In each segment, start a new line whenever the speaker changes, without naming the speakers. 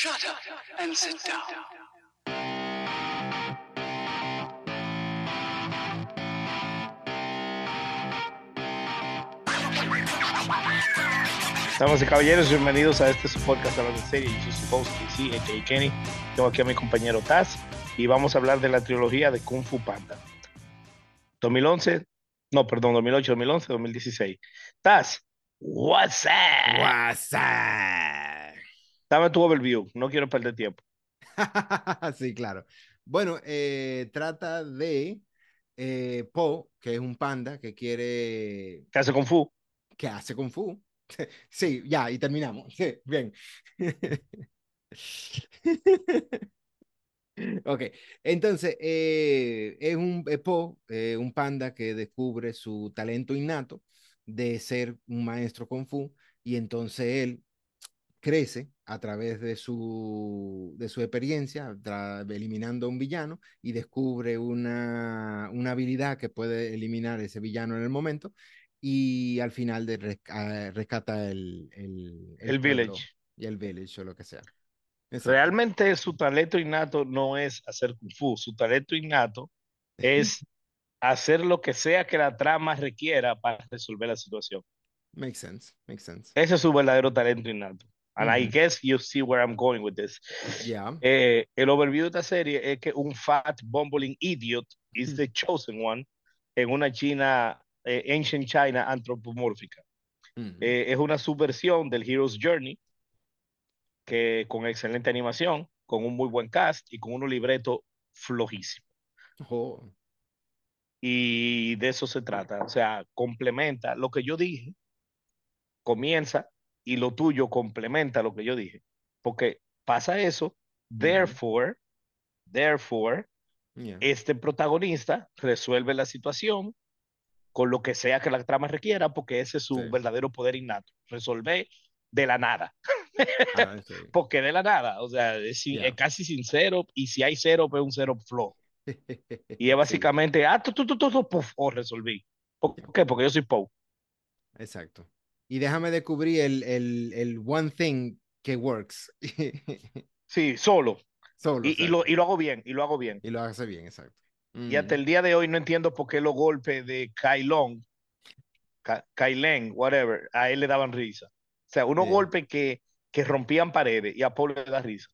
Shut up and sit down.
Estamos y caballeros, bienvenidos a este su podcast hablando de serie. Yo soy su host, sí, a.k.a. Kenny. Tengo aquí a mi compañero Taz y vamos a hablar de la trilogía de Kung Fu Panda. 2011, no, perdón, 2008, 2011, 2016. Taz, what's up?
WhatsApp.
Dame tu overview, no quiero perder tiempo.
sí, claro. Bueno, eh, trata de eh, Po, que es un panda que quiere,
¿Qué hace Kung Fu?
que hace Kung Fu. Sí, ya, y terminamos. Sí, bien. Ok, entonces eh, es un es Po, un panda que descubre su talento innato de ser un maestro Kung Fu y entonces él crece a través de su, de su experiencia, eliminando a un villano y descubre una, una habilidad que puede eliminar ese villano en el momento y al final de resca- rescata el, el,
El village.
y el village o lo que sea. Exacto.
Realmente su talento innato no es hacer Kung Fu, su talento innato es hacer lo que sea que la trama requiera para resolver la situación.
Makes sense, makes sense.
Ese es su verdadero talento innato. And I
Ujú.
guess you see where I'm going with this.
Yeah.
Eh, el overview de esta serie es que un fat, bumbling idiot is the chosen one en una China, eh, ancient China antropomórfica.
Ujú.
Eh, es una subversión del Hero's Journey, que con excelente animación, con un muy buen cast y con un libreto flojísimo.
Oh,
Y de eso se trata. O sea, complementa lo que yo dije, comienza y lo tuyo complementa lo que yo dije. Porque pasa eso, therefore, therefore,
yeah.
este protagonista resuelve la situación con lo que sea que la trama requiera, porque ese es su
Sí.
verdadero poder innato, resolver de la nada,
Ah, sí.
porque de la nada, o sea, es, sin-
Ya.
es casi sincero, y si hay cero, pues un cero flojo. Y es
Sí.
básicamente, ah, tú, tú, tú, tú, puf, oh, resolví. ¿Por qué? Porque yo soy Poe.
Exacto. Y déjame descubrir el, el, el one thing que works.
Sí, solo.
Solo.
Y, y lo, y lo hago bien, y lo hago bien.
Y lo hace bien, exacto.
Y hasta el día de hoy no entiendo por qué los golpes de Kai Long, Ka- Kai Leng, whatever, a él le daban risa. O sea, unos golpes que, que rompían paredes y a Paul le da risa.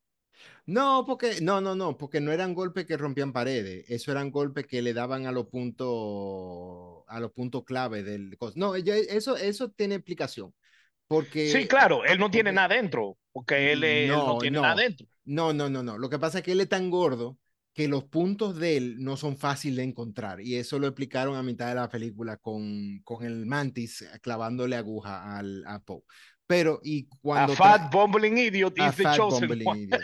No, porque, no, no, no, porque no eran golpes que rompían paredes, eso eran golpes que le daban a los puntos, a los puntos clave del No, eso, eso tiene explicación. Porque,
Sí, claro, él no tiene
porque-
nada dentro, porque él, él no,
No,
tiene
no.
nada dentro.
No, no, no, no. Lo que pasa es que él es tan gordo que los puntos de él no son fáciles de encontrar. Y eso lo explicaron a mitad de la película con, con el mantis clavándole aguja al, a Poe. Pero, y
A
cuando...
fat bumbling idiot
a
is the chosen one.
idiot.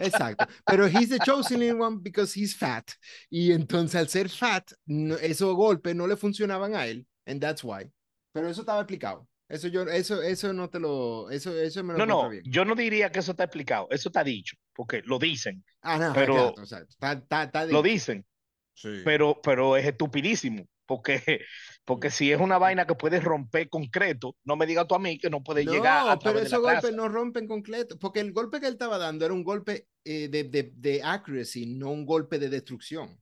Exacto. Pero he's the chosen one because he's fat. Y entonces al ser fat, no- esos golpes no le funcionaban a él. And that's why. Pero eso estaba explicado. Eso yo, eso, eso no te lo, eso, eso me lo
No, no,
bien.
yo no diría que eso está explicado, eso está dicho, porque lo dicen,
Ah, no,
pero-
exacto, exacto. Está, está, está
lo
dicho.
dicen,
Sí.
pero, pero es estupidísimo, porque, porque si es una vaina que puede romper concreto, no me digas tú a mí que no puede
no,
llegar a
pero esos golpes no rompen completo, porque el golpe que él estaba dando era un golpe eh, de, de, de accuracy, no un golpe de destrucción.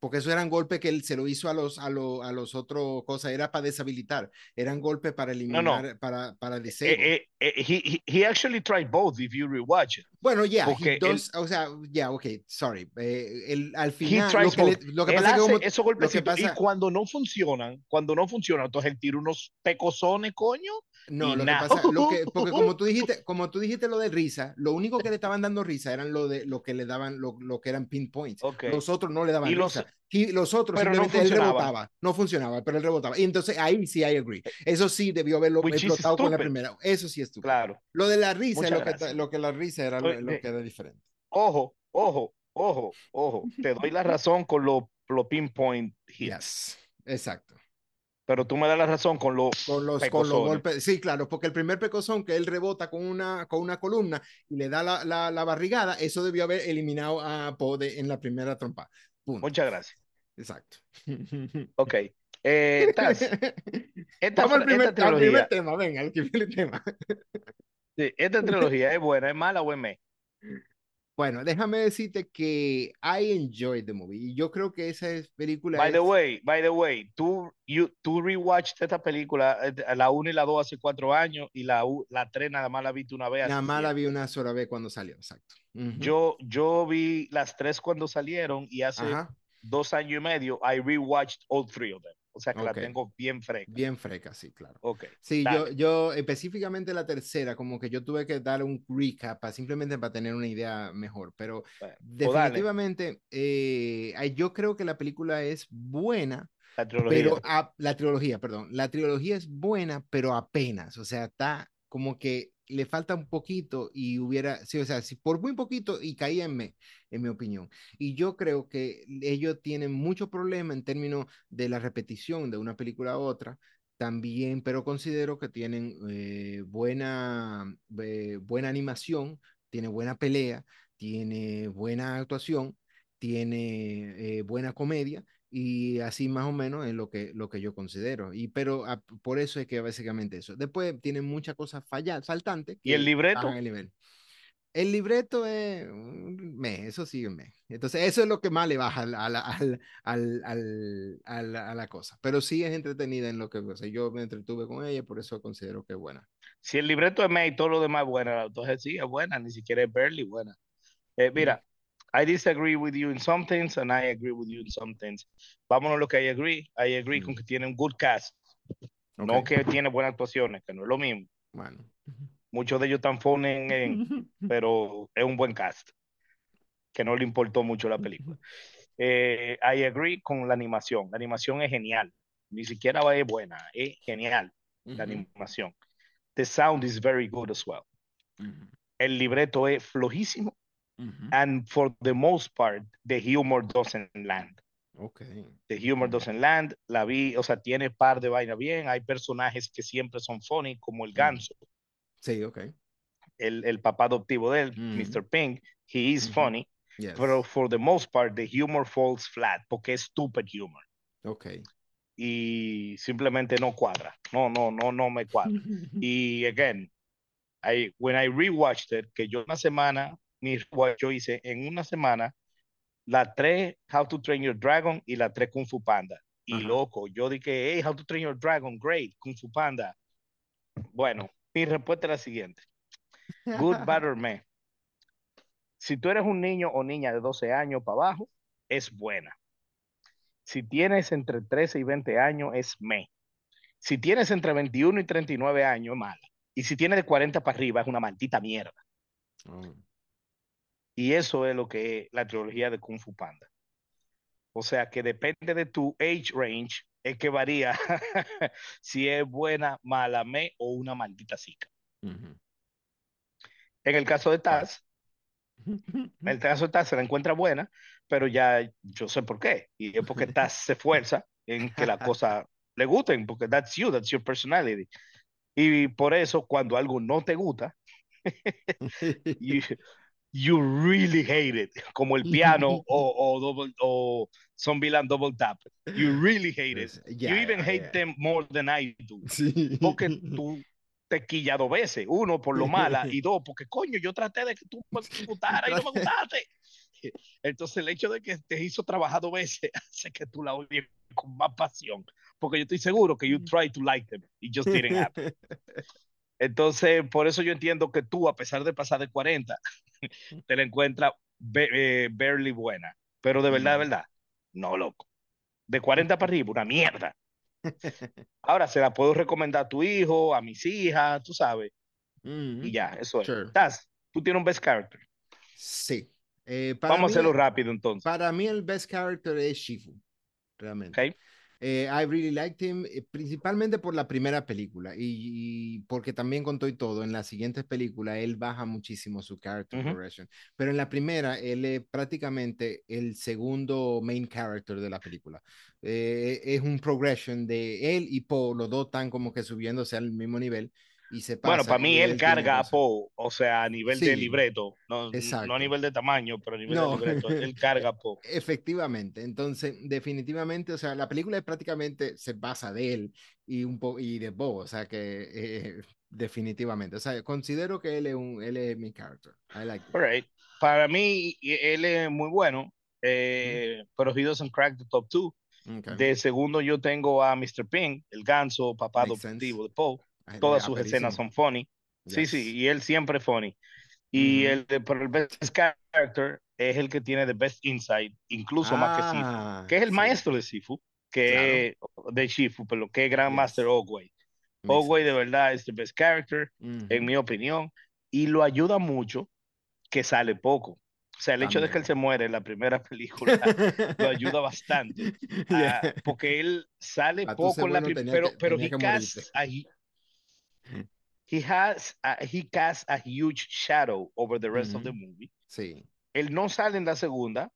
Porque eso eran golpes que él se lo hizo a los, a los, a los otros cosas, era para deshabilitar, eran golpes para eliminar, para, para disable.
Eh, eh, eh, he, he- he actually tried both if you rewatch it.
Bueno, ya, does- o sea, ya, ok, sorry. eh, el, al final, lo que, le- lo que
Él
pasa es que como,
esos y cuando no funcionan, cuando no funcionan, entonces él tira unos pecosones, coño.
No, lo que
now.
pasa, lo que, porque como tú dijiste, como tú dijiste lo de risa, lo único que le estaban dando risa eran lo de lo que le daban, lo, lo que eran pinpoints.
Ok.
Los otros no le daban
Y los-
risa. Y los otros
pero no
simplemente él
funcionaba.
rebotaba. No funcionaba, pero él rebotaba. Y entonces ahí sí I agree. Eso sí debió haberlo
Which
explotado con la primera. Eso sí es.
Claro.
Lo de la risa lo que, lo que la risa era lo, Lo
de-
que era diferente.
Ojo, ojo, ojo, ojo. Te doy la razón con los lo pinpoint hits,
Yes. Exacto.
pero tú me das la razón con los
Con los, con los golpes. Sí, claro, porque el primer pecozón que él rebota con una, con una columna y le da la, la, la barrigada, eso debió haber eliminado a Poe de- en la primera trompa. Punto.
Muchas gracias.
Exacto.
Ok. Eh, Taz, esta,
Vamos al
esta
primer, al
trilogía,
primer tema, venga, al primer tema.
Sí, esta trilogía es buena, es mala o es me.
Bueno, déjame decirte que I enjoyed the movie. Y yo creo que esa es película.
By the
es-
way, by the way, tú, you, tú rewatched esta película, eh, la 1 y la 2 hace cuatro años y la, la 3 nada más la viste una vez.
Nada más la vi una sola vez cuando salió, exacto. Ujú.
Yo, yo vi las tres cuando salieron y hace
Ajá,
dos años y medio, I rewatched all three of them. O sea que
Ok.
la tengo bien fresca.
bien freca, sí, claro.
Ok.
Sí, yo,
dale.
yo específicamente la tercera, como que yo tuve que dar un recap para- simplemente para tener una idea mejor, pero
Bueno,
definitivamente eh, yo creo que la película es buena,
la trilogía.
pero a- la trilogía, perdón, la trilogía es buena, pero apenas, o sea, está como que le falta un poquito y hubiera, sí, o sea, si por muy poquito y caía en me, en mi opinión. Y yo creo que ellos tienen mucho problema en términos de la repetición de una película a otra, también, pero considero que tienen eh, buena, eh, buena animación, tiene buena pelea, tiene buena actuación, tiene eh, buena comedia y así más o menos es lo que, lo que yo considero. Y pero a- por eso es que básicamente eso. Después tiene muchas cosas fallas, saltantes.
¿Y el libreto?
el nivel. El libreto es mm, me, eso sí me. Entonces, eso es lo que más le baja al- al- a, la, a la cosa. Pero sí es entretenida en lo que o sea, yo me entretuve con ella, por eso considero que es buena.
Si el libreto es me y todo lo demás es buena, entonces sí, es buena, ni siquiera es barely buena. Eh, mira, I disagree with you in some things and I agree with you in some things. Vámonos a lo que I agree. I agree
Mm.
con que tiene un good cast, no
Ok,
que tiene buenas actuaciones, que no es lo mismo.
Bueno.
Muchos de ellos están fonen en, pero es un buen cast, que no le importó mucho la película. Eh, I agree con la animación. La animación es genial. Ni siquiera es buena, es genial la
Ujú,
animación. The sound is very good as well. El libreto es flojísimo
ujú.
and for the most part the humor doesn't land.
Ok.
The humor
Mm.
doesn't land. La vi, o sea, tiene par de vainas bien. Hay personajes que siempre son funny, como el
Mm.
ganso,
Sí, ok.
el, el papá adoptivo de él,
Mm.
Mr. Pink. He is
Ujú.
funny,
Yes.
pero for the most part the humor falls flat porque es stupid humor
Ok.
y simplemente no cuadra. No, no, no, no me cuadra. Y again, I, when I rewatched it, que yo una semana, mi rewatch yo hice en una semana la 3 How to Train Your Dragon y la 3 Kung Fu Panda. Y
Ajá.
loco, yo dije, hey, How to Train Your Dragon, great, Kung Fu Panda. Bueno, mi respuesta es la siguiente. Good, bad or meh. Si tú eres un niño o niña de 12 años para abajo, es buena. Si tienes entre 13 y 20 años, es meh. Si tienes entre 21 y 39 años, es mala. Y si tienes de 40 para arriba, es una maldita mierda.
Oh,
Y eso es lo que es la trilogía de Kung Fu Panda. O sea que depende de tu age range, es que varía si es buena, mala, me o una maldita
ujú.
En el caso de Taz, en el caso de Taz se la encuentra buena, pero ya yo sé por qué. Y es porque Taz se esfuerza en que las cosas le gusten, porque that's you, that's your personality. Y por eso, cuando algo no te gusta, you, you really hate it, como el piano o, o, double, o Zombieland Double Tap. You really hate it.
Pues,
you even hate them more than I do.
Sí.
Porque tú te quillas dos veces. Uno, por lo mala. Y dos, porque coño, yo traté de que tú me gustaras y no me gustaste. Entonces, el hecho de que te hizo trabajar dos veces hace que tú la odies con más pasión. Porque yo estoy seguro que you tried to like them. It just didn't happen. Entonces, por eso yo entiendo que tú, a pesar de pasar de 40, te la encuentras be- eh, barely buena. Pero de verdad, de verdad, no, loco. De 40 para arriba, una mierda. Ahora se la puedo recomendar a tu hijo, a mis hijas, tú sabes, y ya, eso es.
Sure.
Taz, tú tienes un best character.
Sí. Eh, para
Vamos a
mí-
hacerlo rápido entonces.
Para mí el best character es Shifu, realmente. Eh, I really liked him, eh, principalmente por la primera película y, y porque también con todo y todo, en las siguientes películas él baja muchísimo su character
Ujú.
progression, pero en la primera él es prácticamente el segundo main character de la película. Eh, es un progression de él y Po, los dos están como que subiéndose al mismo nivel y se
Bueno,
pasa
para mí él carga a. Poe, o sea, a nivel de
Sí,
libreto, no, no a nivel de tamaño, pero a nivel
No.
de libreto, él carga a Poe.
Efectivamente, entonces definitivamente, o sea, la película es prácticamente se basa de él y un po y de Bo, o sea que eh, definitivamente. O sea, considero que él es, un, él es mi character. I like.
All right. Para mí, él es muy bueno, eh, pero he doesn't crack the top two.
Okay.
De segundo, yo tengo a Mr. Ping, el ganso, papá
Makes sense.
adoptivo de Poe. Todas
ah,
sus
perísimo.
escenas son funny. Sí,
Yes.
sí, y él siempre es funny. Y
Ujú.
el, de- pero el best character es el que tiene the best insight, incluso más que Sifu,
Ah,
que es el
sí.
maestro de Sifu, que de Shifu, pero que es Grandmaster
Yes.
Ogway. Ogway de verdad es the best character,
Ujú.
en mi opinión, y lo ayuda mucho que sale poco. O sea, el hecho de que él
También.
se muere en la primera película lo ayuda bastante. ah,
Yeah.
porque él sale poco en la primera, pero, pero he casts a, he has a, he casts a huge shadow over the rest of the movie.
Sí.
Él no sale en la segunda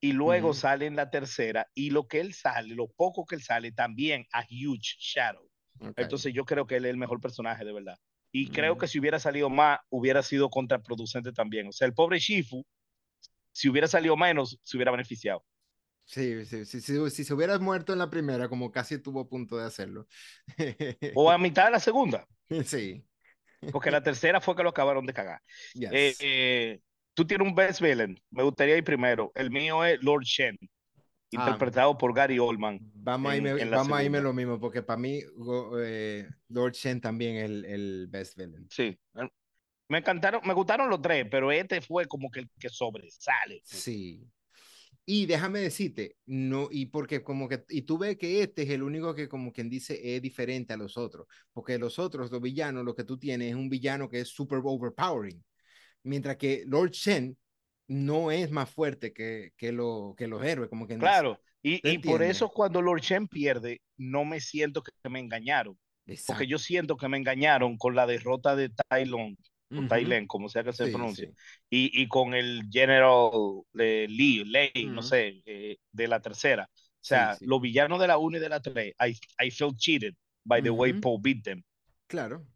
y luego
Ujú.
sale en la tercera y lo que él sale, lo poco que él sale, también a huge shadow.
ok.
Entonces yo creo que él es el mejor personaje de verdad. Y creo
Ujú.
que si hubiera salido más, hubiera sido contraproducente también. O sea, el pobre Shifu, si hubiera salido menos, se hubiera beneficiado.
Sí, sí, sí, sí, si se hubiera muerto en la primera, como casi tuvo a punto de hacerlo.
O a mitad de la segunda,
Sí.
porque la tercera fue que lo acabaron de cagar.
Yes.
Eh, eh, tú tienes un best villain. Me gustaría ir primero. El mío es Lord Shen,
Ah.
interpretado por Gary Oldman.
Vamos a irme, vamos a irme lo mismo, porque para mí eh, Lord Shen también es el, el best villain.
Sí. Me encantaron, me gustaron los tres, pero este fue como que el que sobresale.
Sí. Y déjame decirte, no, y porque como que, y tú ves que este es el único que como quien dice es diferente a los otros, porque los otros, los villanos, lo que tú tienes es un villano que es super overpowering, mientras que Lord Shen no es más fuerte que, que, lo, que los héroes, como dice.
Claro. Y,
¿Te
y por eso cuando Lord Shen pierde, no me siento que me engañaron. Porque
Exacto.
yo siento que me engañaron con la derrota de Tai Lung,
Ujú.
Tai Leng, como sea que se
Sí,
pronuncie,
sí.
y, y con el General eh, Lee, Lei, no
Ujú.
sé, eh, de la tercera. O sea,
sí.
los villanos de la 1 y de la 3, I, I felt cheated by the way. Paul beat them.
Claro,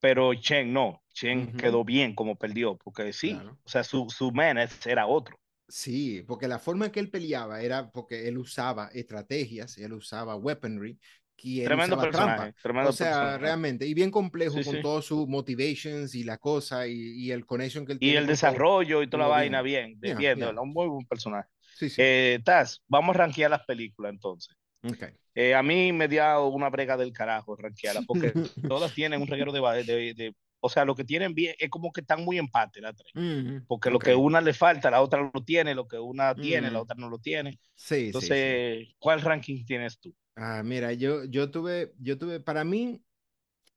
Pero Chen no, Chen quedó bien como perdió, porque sí,
Claro.
o sea, su, su menace era otro.
sí, porque la forma en que él peleaba era porque él usaba estrategias, él usaba weaponry, y
Tremendo personaje,
trampa.
tremendo
O sea,
personaje.
realmente, y bien complejo
Sí,
con
sí.
todos sus motivations y la cosa y, y el connection que él
Y
tiene
el
con todo.
desarrollo y toda la vaina bien,
Yeah,
bien,
yeah.
un muy buen personaje.
Sí.
Eh, Taz, vamos a rankear las películas entonces.
Ok.
Eh, a mí me dio una brega del carajo rankearlas, porque todas tienen un reguero de, de, de- O sea, lo que tienen bien es como que están muy empate las tres.
Ujú,
Porque lo
ok.
que una le falta, la otra lo tiene, lo que una tiene, la
Mm.
otra no lo tiene.
Sí.
Entonces, ¿cuál ranking tienes tú?
Ah, mira, yo, yo tuve, yo tuve, para mí,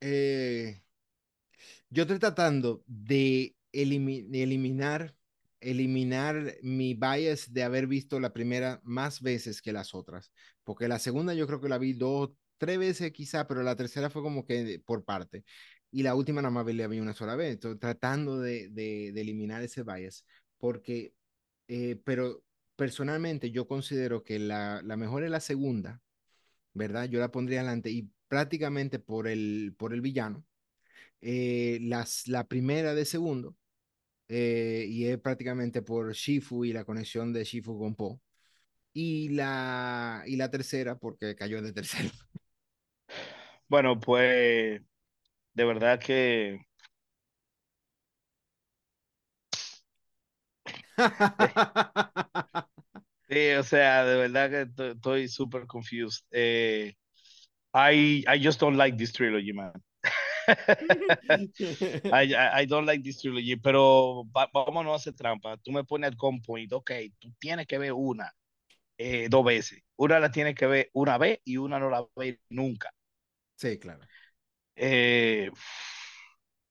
eh, yo estoy tratando de elimi- eliminar, eliminar mi bias de haber visto la primera más veces que las otras, porque la segunda yo creo que la vi dos, tres veces quizá, pero la tercera fue como que por parte, y la última nada más la vi una sola vez, estoy tratando de, de, de eliminar ese bias, porque, eh, pero personalmente yo considero que la, la mejor es la segunda, ¿verdad? Yo la pondría adelante y prácticamente por el, por el villano. Eh, las, la primera de segundo, eh, y es prácticamente por Shifu y la conexión de Shifu con Po. Y la, y la tercera, porque cayó de tercero.
Bueno, pues de verdad que o sea, de verdad que estoy- súper confused. Eh, I, I just don't like this trilogy, man. I, don't like this trilogy, pero vámonos a hacer trampa. Tú me pones al compoint, ok, tú tienes que ver una eh, dos veces. Una la tienes que ver una vez y una no la ves nunca.
Sí, claro.
Eh,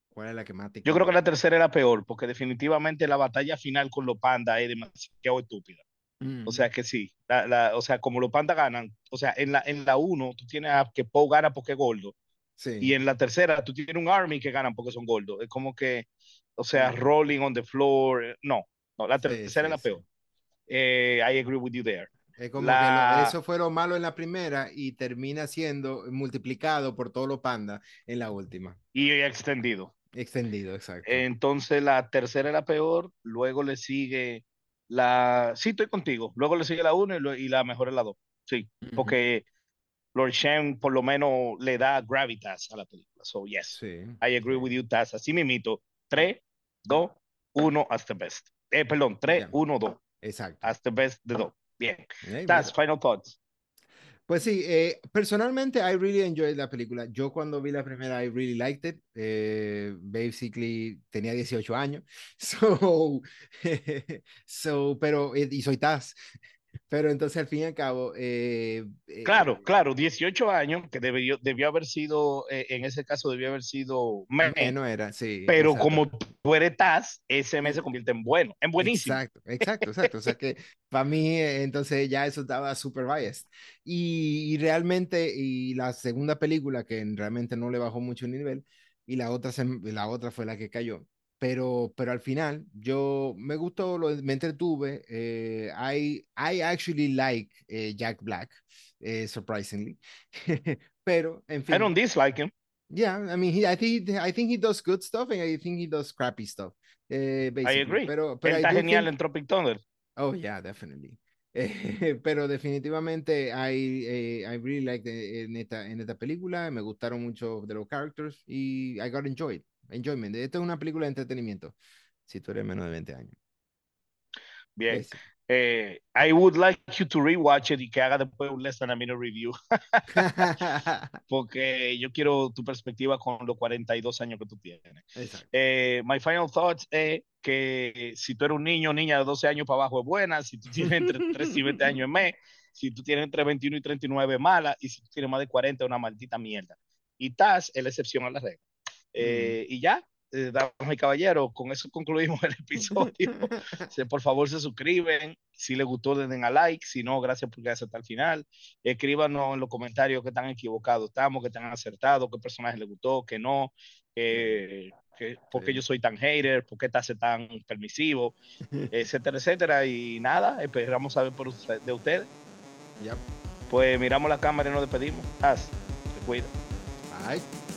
¿Cuál es la que más te
yo creo que la tercera era peor, porque definitivamente la batalla final con los pandas es demasiado estúpida.
Mm,
O sea que sí, la, la- o sea, como los pandas ganan, o sea, en la, en la uno tú tienes a que Poe gana porque es gordo,
sí.
y en la tercera tú tienes un Army que ganan porque son gordos. Es como que, o sea, rolling on the floor. eh, No, no, la
Sí,
tercera es la
sí, sí.
peor. Eh, I agree with you there.
Es como
La-
que lo- eso fue lo malo en la primera y termina siendo multiplicado por todos los pandas en la última.
Y extendido.
Extendido, exacto.
Entonces la tercera es la peor, luego le sigue la... Sí, estoy contigo. Luego le sigue la 1 y, lo- y la mejor es la 2. Sí,
Ujú.
porque Lord Shen por lo menos le da gravitas a la película. So, yes,
Sí.
I agree with you, Taz. Así mimito. 3, 2, 1, as the best. Eh, perdón, 3,
Ya.
1, 2.
Exacto.
As the best de 2. Bien.
Eh,
Taz, final thoughts.
Pues sí, eh, personalmente I really enjoyed la película. Yo cuando vi la primera, I really liked it. Eh, basically tenía 18 años. So, so pero, eh, y soy Taz. Pero entonces al fin y al cabo... eh, eh,
Claro, claro, 18 años, que debió, debió haber sido, eh, en ese caso debió haber sido
menos era, sí.
pero
exacto.
como tú eres Taz, ese mes se convierte en bueno, en buenísimo.
Exacto, exacto, exacto. O sea que para mí, eh, entonces ya eso estaba super biased. Y, y realmente, y la segunda película, que realmente no le bajó mucho el nivel, y la otra, se- la otra fue la que cayó. Pero, pero al final, yo me gustó, lo, me entretuve. eh, I, I actually like eh, Jack Black, eh, surprisingly. pero, en fin.
I don't dislike him.
Yeah, I mean, he, I think I think he does good stuff and I think he does crappy stuff. eh,
I
basically.
agree.
Pero, I
está genial
think-
en Tropic Thunder.
Oh, yeah, definitely. Pero definitivamente I, eh, I really liked eh, en esta, en esta película, me gustaron mucho de los characters y I got enjoyed, enjoyment. Esta es una película de entretenimiento, si tú eres menos de 20 años.
Bien. Eh, I would like you to rewatch it y que haga después un less than a minute review, porque yo quiero tu perspectiva con los 42 años que tú tienes. Eh, my final thoughts es que si tú eres un niño o niña de 12 años para abajo es buena, si tú tienes entre 3 y 20 años es mes, si tú tienes entre 21 y 39 es mala, y si tú tienes más de 40 es una maldita mierda. Y Taz es la excepción a la regla. Eh, Y ya, eh, damas y caballeros, con eso concluimos el episodio. Por favor, se suscriben. Si les gustó, den a like. Si no, gracias por quedarse hasta el final. Escríbanos en los comentarios que están equivocados estamos, que están acertados, qué personaje les gustó, que no, que- por qué
Sí.
yo soy tan hater, por qué estás tan permisivo, etcétera, etcétera. Y nada, esperamos saber por usted- de ustedes.
Yep.
Pues miramos la cámara y nos despedimos. Haz, te cuida.
Bye.